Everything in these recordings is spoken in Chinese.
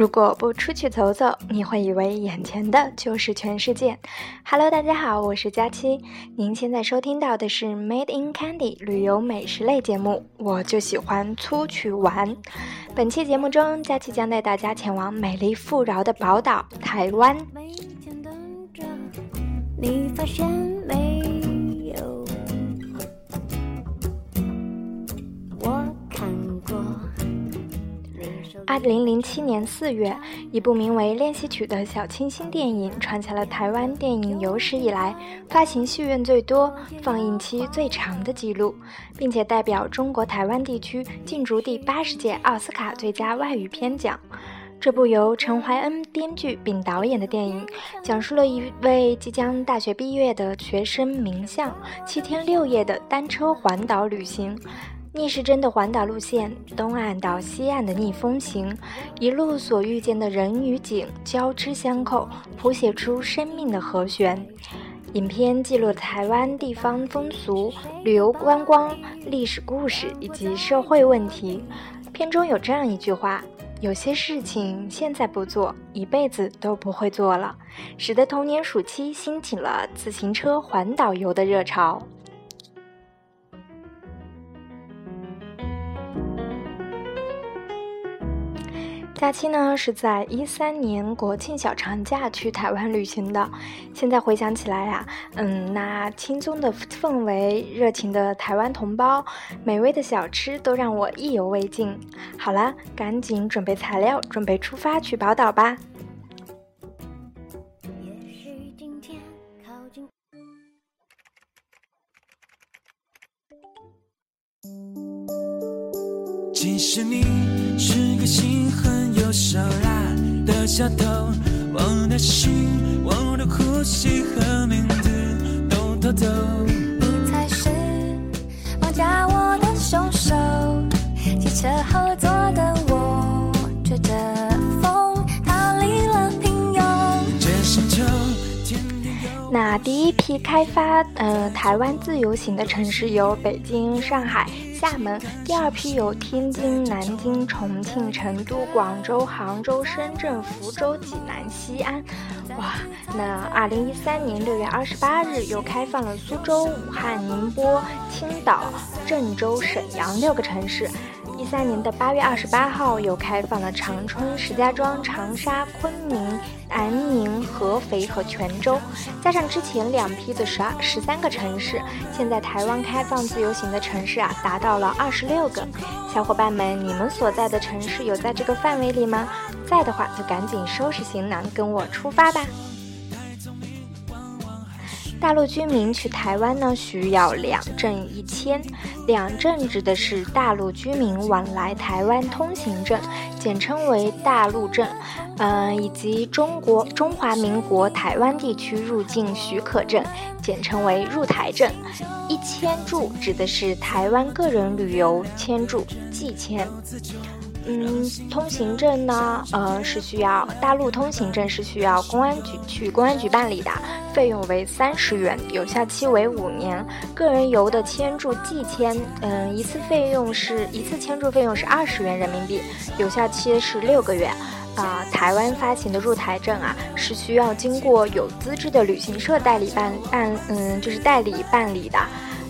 如果不出去走走，你会以为眼前的就是全世界。Hello，大家好，我是佳期。您现在收听到的是 Made in Candy 旅游美食类节目。我就喜欢出去玩。本期节目中，佳期将带大家前往美丽富饶的宝岛台湾。每天等着你发现没？二零零七年四月，一部名为《练习曲》的小清新电影创下了台湾电影有史以来发行戏院最多、放映期最长的纪录，并且代表中国台湾地区竞逐第八十届奥斯卡最佳外语片奖。这部由陈怀恩编剧并导演的电影，讲述了一位即将大学毕业的学生明相七天六夜的单车环岛旅行。逆时针的环岛路线，东岸到西岸的逆风行，一路所遇见的人与景交织相扣，谱写出生命的和弦。影片记录台湾地方风俗、旅游观光、历史故事以及社会问题。片中有这样一句话：“有些事情现在不做，一辈子都不会做了”，使得童年暑期兴起了自行车环岛游的热潮。假期呢是在一三年国庆小长假去台湾旅行的。现在回想起来呀，嗯，那轻松的氛围、热情的台湾同胞、美味的小吃都让我意犹未尽。好了，赶紧准备材料，准备出发去宝岛吧。其实你是个心狠又手拉的小偷，我的心、我的呼吸和名字都偷走。你才是绑架我的凶手，汽车后座的我吹着风逃离了平庸。这星球天天有。那第一批开发呃台湾自由行的城市有北京、上海。厦门第二批有天津、南京、重庆、成都、广州、杭州、深圳、福州、济南、西安。哇，那二零一三年六月二十八日又开放了苏州、武汉、宁波、青岛、郑州、沈阳六个城市。一三年的八月二十八号，又开放了长春、石家庄、长沙、昆明、南宁、合肥和泉州，加上之前两批的十二、十三个城市，现在台湾开放自由行的城市啊，达到了二十六个。小伙伴们，你们所在的城市有在这个范围里吗？在的话，就赶紧收拾行囊，跟我出发吧。大陆居民去台湾呢，需要两证一签。两证指的是大陆居民往来台湾通行证，简称为大陆证，嗯，以及中国中华民国台湾地区入境许可证，简称为入台证。一签注指的是台湾个人旅游签注，寄签。嗯，通行证呢，呃，是需要大陆通行证是需要公安局去公安局办理的，费用为三十元，有效期为五年。个人游的签注寄签，嗯，一次费用是一次签注费用是二十元人民币，有效期是六个月。啊，台湾发行的入台证啊，是需要经过有资质的旅行社代理办办，嗯，就是代理办理的。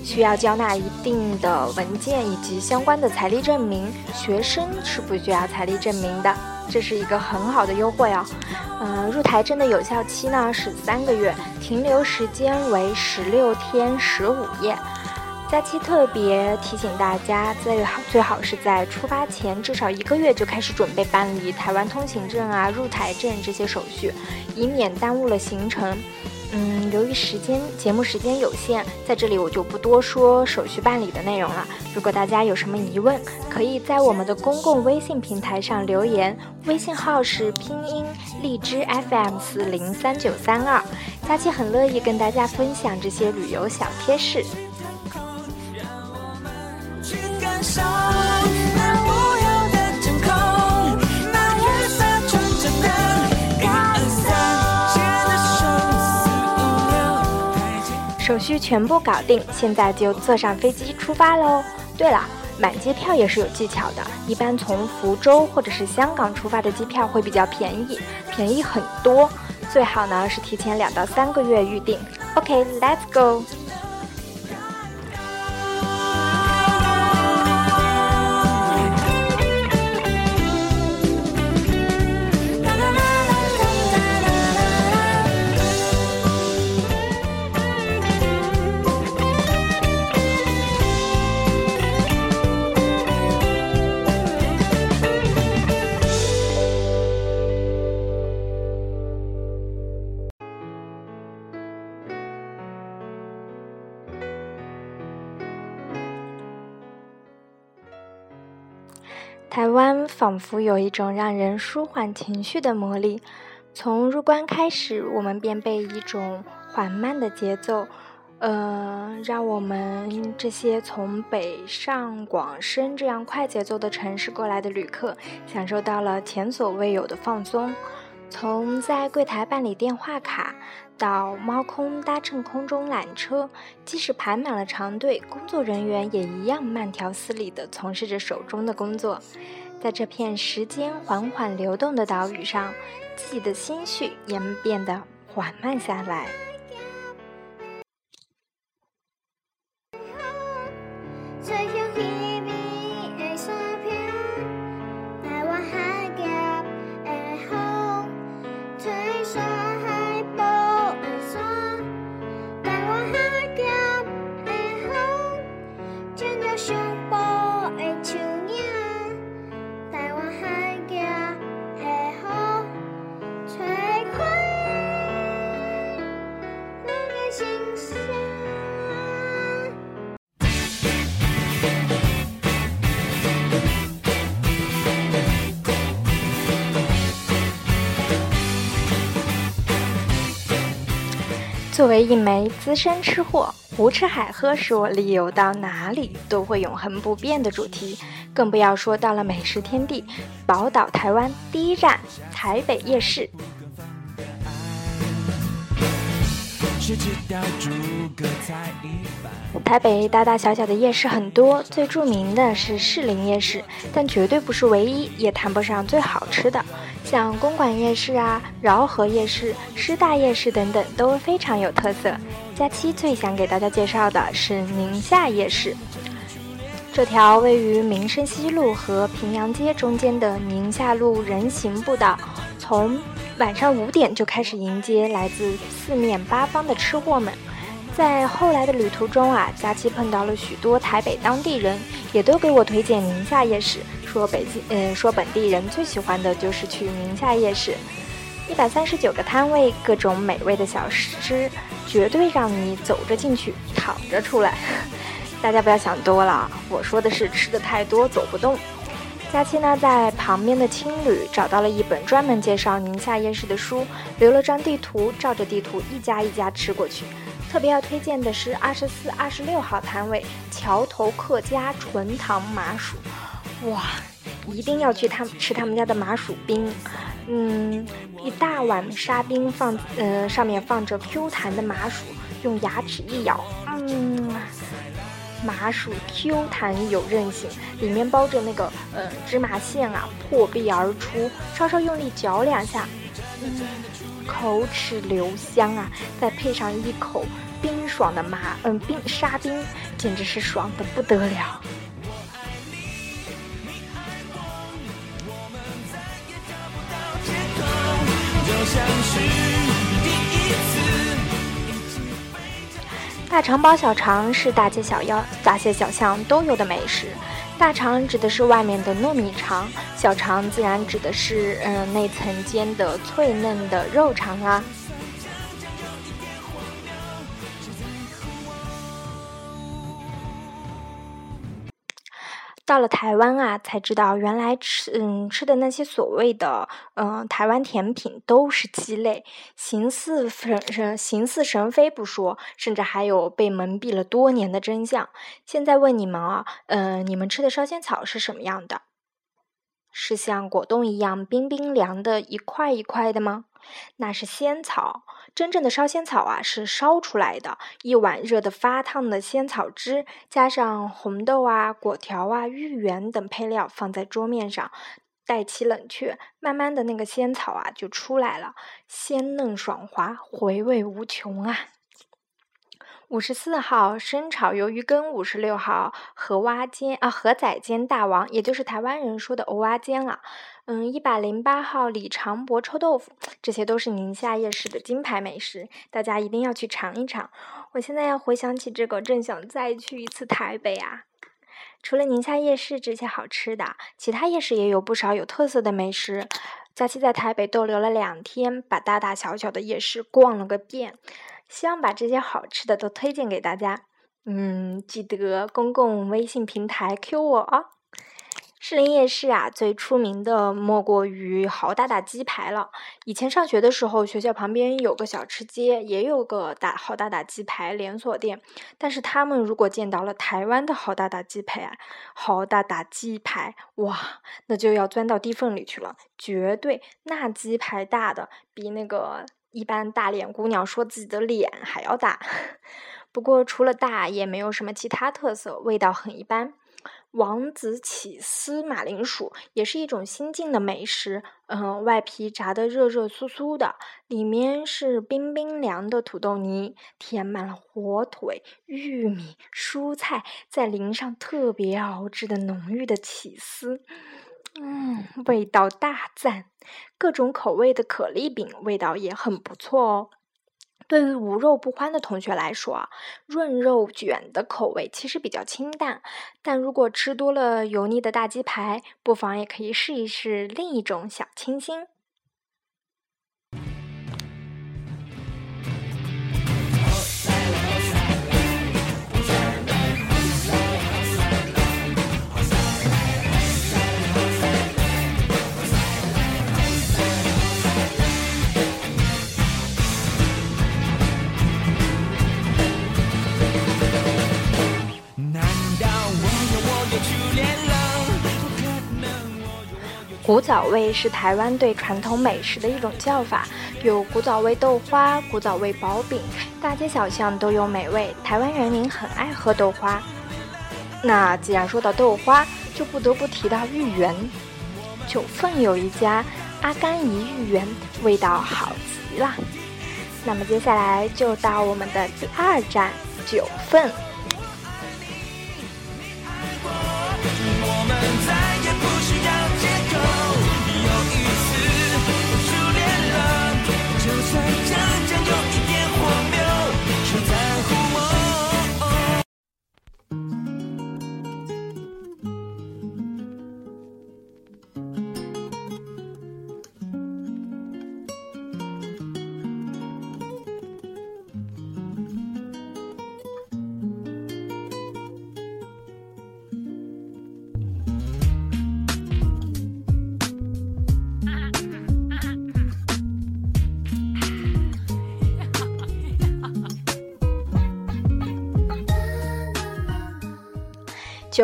需要交纳一定的文件以及相关的财力证明，学生是不需要财力证明的，这是一个很好的优惠哦。嗯，入台证的有效期呢是三个月，停留时间为十六天十五夜。假期特别提醒大家，最好最好是在出发前至少一个月就开始准备办理台湾通行证啊、入台证这些手续，以免耽误了行程。嗯，由于时间节目时间有限，在这里我就不多说手续办理的内容了。如果大家有什么疑问，可以在我们的公共微信平台上留言，微信号是拼音荔枝 FM 四零三九三二。佳期很乐意跟大家分享这些旅游小贴士。让我们去感受手续全部搞定，现在就坐上飞机出发喽。对了，买机票也是有技巧的，一般从福州或者是香港出发的机票会比较便宜，便宜很多。最好呢是提前两到三个月预定。OK，Let's go。仿佛有一种让人舒缓情绪的魔力。从入关开始，我们便被一种缓慢的节奏，呃，让我们这些从北上广深这样快节奏的城市过来的旅客，享受到了前所未有的放松。从在柜台办理电话卡，到猫空搭乘空中缆车，即使排满了长队，工作人员也一样慢条斯理地从事着手中的工作。在这片时间缓缓流动的岛屿上，自己的心绪也变得缓慢下来。作为一枚资深吃货，胡吃海喝是我旅游到哪里都会永恒不变的主题，更不要说到了美食天地宝岛台湾第一站台北夜市。台北大大小小的夜市很多，最著名的是士林夜市，但绝对不是唯一，也谈不上最好吃的。像公馆夜市啊、饶河夜市、师大夜市等等都非常有特色。假期最想给大家介绍的是宁夏夜市，这条位于民生西路和平阳街中间的宁夏路人行步道，从晚上五点就开始迎接来自四面八方的吃货们。在后来的旅途中啊，假期碰到了许多台北当地人，也都给我推荐宁夏夜市。说北京，嗯，说本地人最喜欢的就是去宁夏夜市，一百三十九个摊位，各种美味的小吃，绝对让你走着进去，躺着出来。大家不要想多了，我说的是吃的太多走不动。假期呢，在旁边的青旅找到了一本专门介绍宁夏夜市的书，留了张地图，照着地图一家一家吃过去。特别要推荐的是二十四、二十六号摊位桥头客家纯糖麻薯。哇，一定要去他们吃他们家的麻薯冰，嗯，一大碗沙冰放，嗯，上面放着 Q 弹的麻薯，用牙齿一咬，嗯，麻薯 Q 弹有韧性，里面包着那个呃芝麻馅啊，破壁而出，稍稍用力嚼两下，嗯，口齿留香啊，再配上一口冰爽的麻，嗯，冰沙冰，简直是爽的不得了。大肠包小肠是大街小腰、大街小巷都有的美食。大肠指的是外面的糯米肠，小肠自然指的是嗯内层煎的脆嫩的肉肠啊。到了台湾啊，才知道原来吃嗯吃的那些所谓的嗯台湾甜品都是鸡肋，形似神形似神非不说，甚至还有被蒙蔽了多年的真相。现在问你们啊，嗯，你们吃的烧仙草是什么样的？是像果冻一样冰冰凉的一块一块的吗？那是仙草。真正的烧仙草啊，是烧出来的。一碗热得发烫的仙草汁，加上红豆啊、果条啊、芋圆等配料，放在桌面上，待其冷却，慢慢的那个仙草啊就出来了，鲜嫩爽滑，回味无穷啊。五十四号生炒鱿鱼羹，五十六号河蛙煎啊，河仔煎大王，也就是台湾人说的蚵蛙煎了。嗯，一百零八号李长博臭豆腐，这些都是宁夏夜市的金牌美食，大家一定要去尝一尝。我现在要回想起这个，正想再去一次台北啊。除了宁夏夜市这些好吃的，其他夜市也有不少有特色的美食。假期在台北逗留了两天，把大大小小的夜市逛了个遍。希望把这些好吃的都推荐给大家。嗯，记得公共微信平台 Q 我啊。士林夜市啊，最出名的莫过于好大大鸡排了。以前上学的时候，学校旁边有个小吃街，也有个大好大大鸡排连锁店。但是他们如果见到了台湾的好大大鸡排啊，好大大鸡排，哇，那就要钻到地缝里去了，绝对那鸡排大的比那个。一般大脸姑娘说自己的脸还要大，不过除了大也没有什么其他特色，味道很一般。王子起司马铃薯也是一种新晋的美食，嗯，外皮炸得热热酥酥的，里面是冰冰凉的土豆泥，填满了火腿、玉米、蔬菜，再淋上特别熬制的浓郁的起司。嗯，味道大赞，各种口味的可丽饼味道也很不错哦。对于无肉不欢的同学来说，润肉卷的口味其实比较清淡，但如果吃多了油腻的大鸡排，不妨也可以试一试另一种小清新。早味是台湾对传统美食的一种叫法，有古早味豆花、古早味薄饼，大街小巷都有美味。台湾人民很爱喝豆花。那既然说到豆花，就不得不提到芋圆。九份有一家阿甘姨芋圆，味道好极了。那么接下来就到我们的第二站九份。search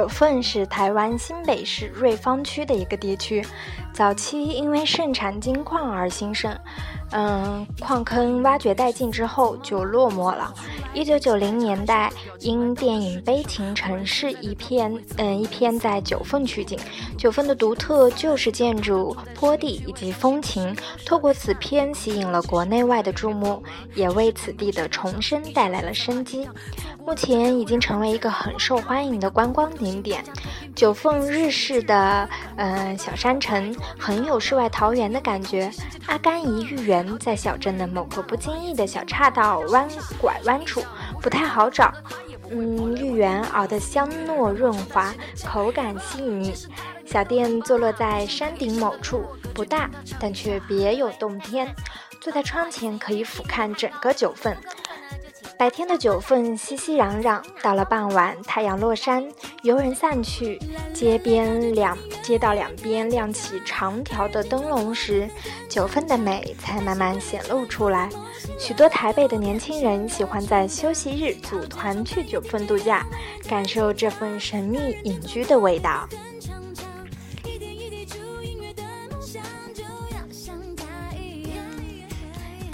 凤是台湾新北市瑞芳区的一个地区，早期因为盛产金矿而兴盛，嗯，矿坑挖掘殆尽之后就落寞了。一九九零年代，因电影《悲情城市》一片，嗯，一篇在九份取景。九份的独特旧式建筑、坡地以及风情，透过此片吸引了国内外的注目，也为此地的重生带来了生机。目前已经成为一个很受欢迎的观光景点。九凤日式的嗯小山城，很有世外桃源的感觉。阿甘怡芋在小镇的某个不经意的小岔道弯拐弯处，不太好找。嗯，芋圆熬得香糯润滑，口感细腻。小店坐落在山顶某处，不大，但却别有洞天。坐在窗前，可以俯瞰整个九份。白天的九份熙熙攘攘，到了傍晚，太阳落山，游人散去，街边两街道两边亮起长条的灯笼时，九份的美才慢慢显露出来。许多台北的年轻人喜欢在休息日组团去九份度假，感受这份神秘隐居的味道。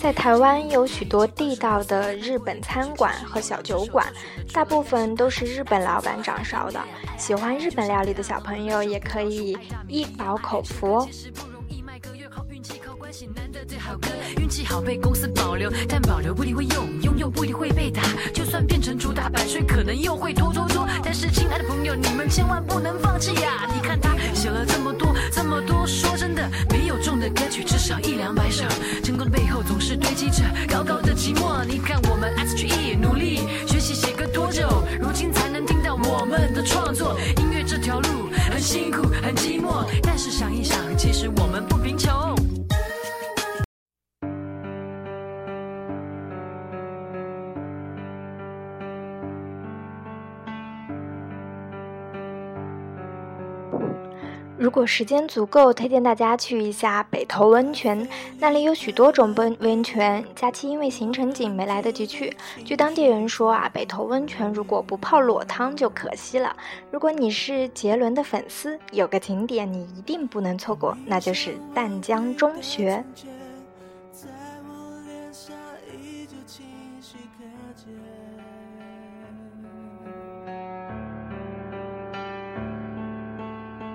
在台湾有许多地道的日本餐馆和小酒馆，大部分都是日本老板掌勺的。喜欢日本料理的小朋友也可以一饱口福哦。难得最好歌运气好被公司保留，但保留不一定会用，拥有不一定会被打。就算变成主打版税，可能又会拖拖拖。但是亲爱的朋友，你们千万不能放弃呀！你看他写了这么多，这么多，说真的，没有中的歌曲至少一两百首。成功的背后总是堆积着高高的寂寞。你看我们 S G E 努力学习写歌多久，如今才能听到我们的创作。音乐这条路很辛苦，很寂寞，时间足够，推荐大家去一下北投温泉，那里有许多种温温泉。假期因为行程紧，没来得及去。据当地人说啊，北投温泉如果不泡裸汤就可惜了。如果你是杰伦的粉丝，有个景点你一定不能错过，那就是淡江中学。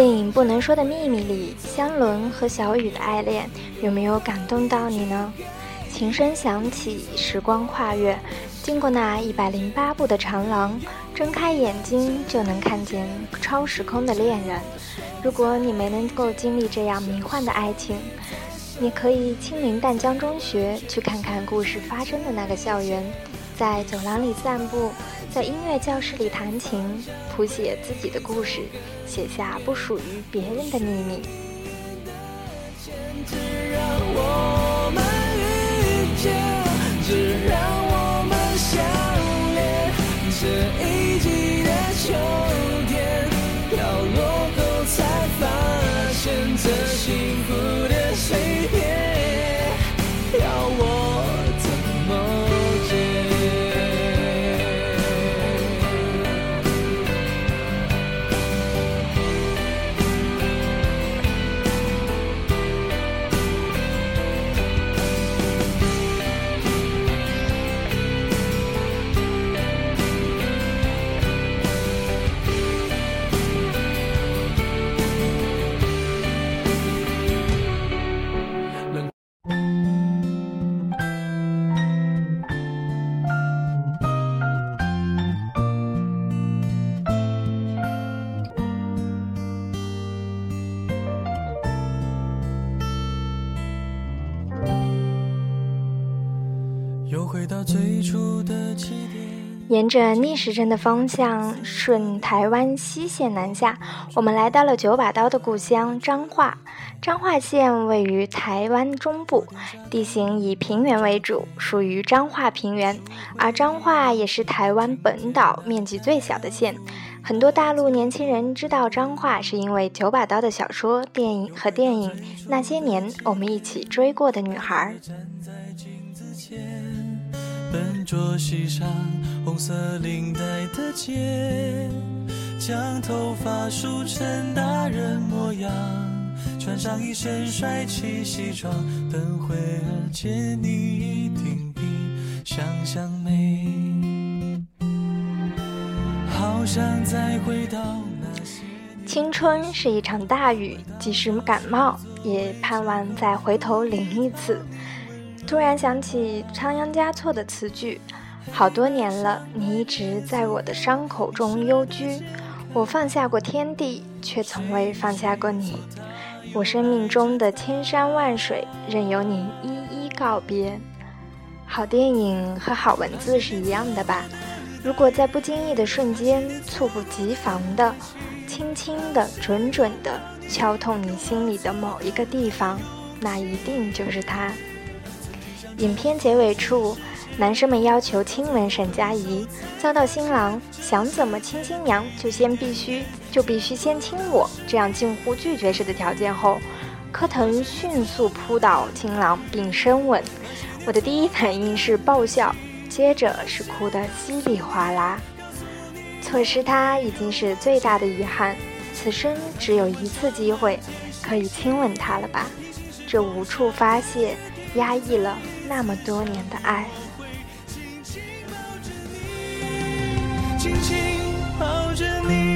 电影《不能说的秘密》里，香伦和小雨的爱恋有没有感动到你呢？琴声响起，时光跨越，经过那一百零八步的长廊，睁开眼睛就能看见超时空的恋人。如果你没能够经历这样迷幻的爱情，你可以亲临淡江中学，去看看故事发生的那个校园，在走廊里散步。在音乐教室里弹琴，谱写自己的故事，写下不属于别人的秘密。沿着逆时针的方向，顺台湾西线南下，我们来到了九把刀的故乡彰化。彰化县位于台湾中部，地形以平原为主，属于彰化平原。而彰化也是台湾本岛面积最小的县。很多大陆年轻人知道彰化，是因为九把刀的小说、电影和电影《那些年我们一起追过的女孩》。笨拙系上红色领带的结，将头发梳成大人模样，穿上一身帅气西装，等会儿见你一定比想象美。好想再回到那些。青春是一场大雨，即使感冒，也盼望再回头淋一次。突然想起仓央嘉措的词句：“好多年了，你一直在我的伤口中幽居。我放下过天地，却从未放下过你。我生命中的千山万水，任由你一一告别。”好电影和好文字是一样的吧？如果在不经意的瞬间，猝不及防的、轻轻的、准准的敲痛你心里的某一个地方，那一定就是他。影片结尾处，男生们要求亲吻沈佳宜，遭到新郎想怎么亲新娘就先必须就必须先亲我这样近乎拒绝式的条件后，柯腾迅速扑倒新郎并深吻。我的第一反应是爆笑，接着是哭得稀里哗啦。错失他已经是最大的遗憾，此生只有一次机会可以亲吻他了吧？这无处发泄、压抑了那么多年的爱。轻轻抱着你。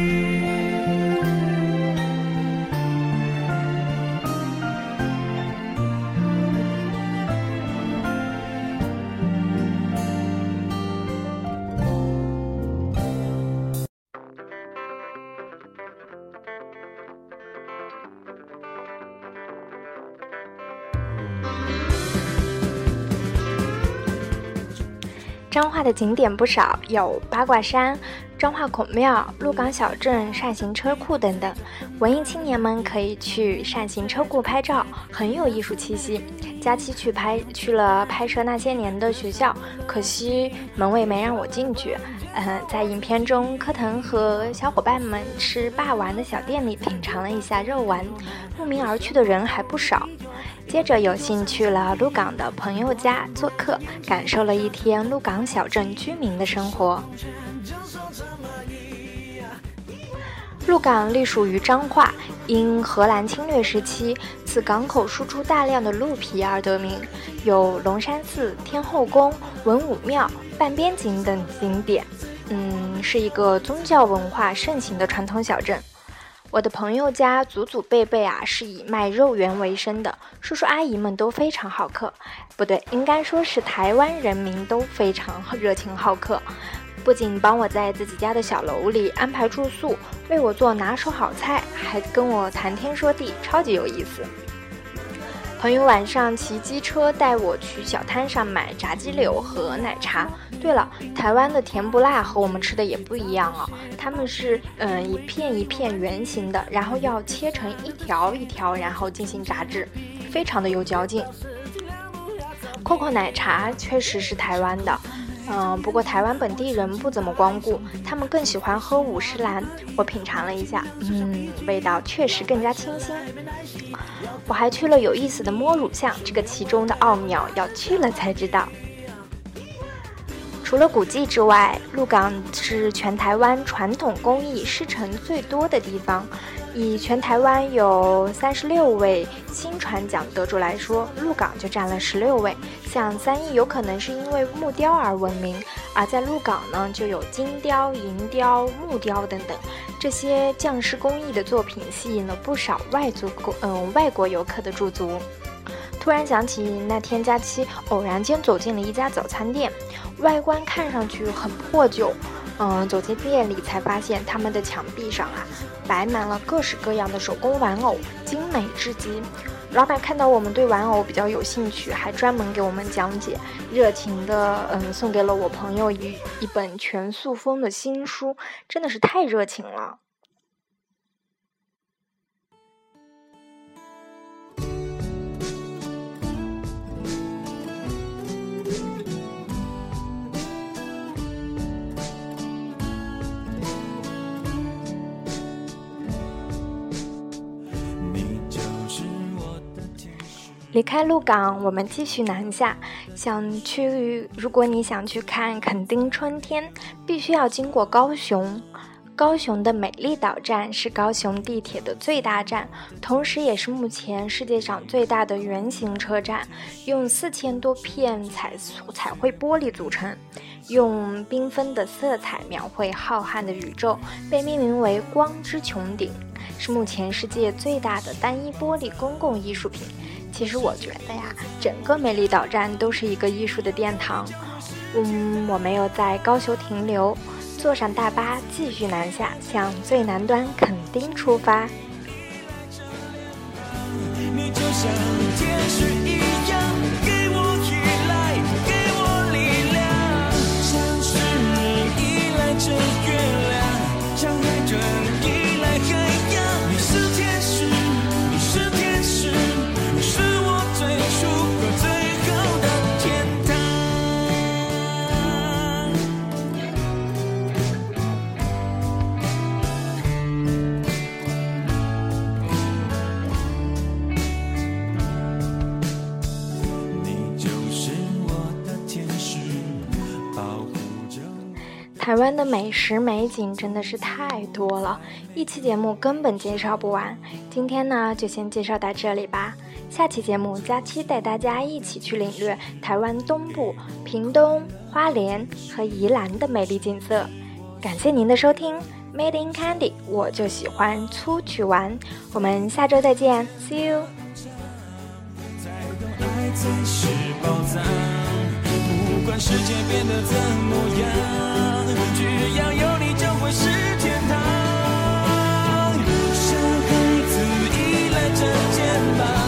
彰化的景点不少，有八卦山、彰化孔庙、鹿港小镇、扇形车库等等。文艺青年们可以去扇形车库拍照，很有艺术气息。假期去拍去了拍摄那些年的学校，可惜门卫没让我进去。嗯，在影片中，柯腾和小伙伴们吃霸丸的小店里品尝了一下肉丸，慕名而去的人还不少。接着有幸去了鹿港的朋友家做客，感受了一天鹿港小镇居民的生活。鹿港隶属于彰化，因荷兰侵略时期此港口输出大量的鹿皮而得名，有龙山寺、天后宫、文武庙、半边景等景点。嗯，是一个宗教文化盛行的传统小镇。我的朋友家祖祖辈辈啊是以卖肉圆为生的，叔叔阿姨们都非常好客，不对，应该说是台湾人民都非常 热情好客，不仅帮我在自己家的小楼里安排住宿，为我做拿手好菜，还跟我谈天说地，超级有意思。朋友晚上骑机车带我去小摊上买炸鸡柳和奶茶。对了，台湾的甜不辣和我们吃的也不一样哦，他们是嗯一片一片圆形的，然后要切成一条一条，然后进行炸制，非常的有嚼劲。Coco 奶茶确实是台湾的。嗯，不过台湾本地人不怎么光顾，他们更喜欢喝五十兰。我品尝了一下，嗯，味道确实更加清新。我还去了有意思的摸乳巷，这个其中的奥妙要去了才知道。除了古迹之外，鹿港是全台湾传统工艺师承最多的地方。以全台湾有三十六位新传奖得主来说，鹿港就占了十六位。像三义有可能是因为木雕而闻名，而在鹿港呢，就有金雕、银雕、木雕等等这些匠师工艺的作品，吸引了不少外族嗯外国游客的驻足。突然想起那天假期偶然间走进了一家早餐店，外观看上去很破旧。嗯，走进店里才发现，他们的墙壁上啊，摆满了各式各样的手工玩偶，精美至极。老板看到我们对玩偶比较有兴趣，还专门给我们讲解，热情的嗯，送给了我朋友一一本全塑封的新书，真的是太热情了。离开鹿港，我们继续南下，想去。如果你想去看垦丁春天，必须要经过高雄。高雄的美丽岛站是高雄地铁的最大站，同时也是目前世界上最大的圆形车站，用四千多片彩彩绘玻璃组成，用缤纷的色彩描绘浩瀚的宇宙，被命名为“光之穹顶”，是目前世界最大的单一玻璃公共艺术品。其实我觉得呀，整个美丽岛站都是一个艺术的殿堂。嗯，我没有在高雄停留，坐上大巴继续南下，向最南端垦丁出发。你就像天使一样给我依赖，给我力量，像是依赖着台湾的美食美景真的是太多了，一期节目根本介绍不完。今天呢，就先介绍到这里吧。下期节目，佳期带大家一起去领略台湾东部、屏东、花莲和宜兰的美丽景色。感谢您的收听，Made in Candy，我就喜欢出去玩。我们下周再见，See you。不管世界变得怎么样。只要有你就会是天堂。像孩子依赖着肩膀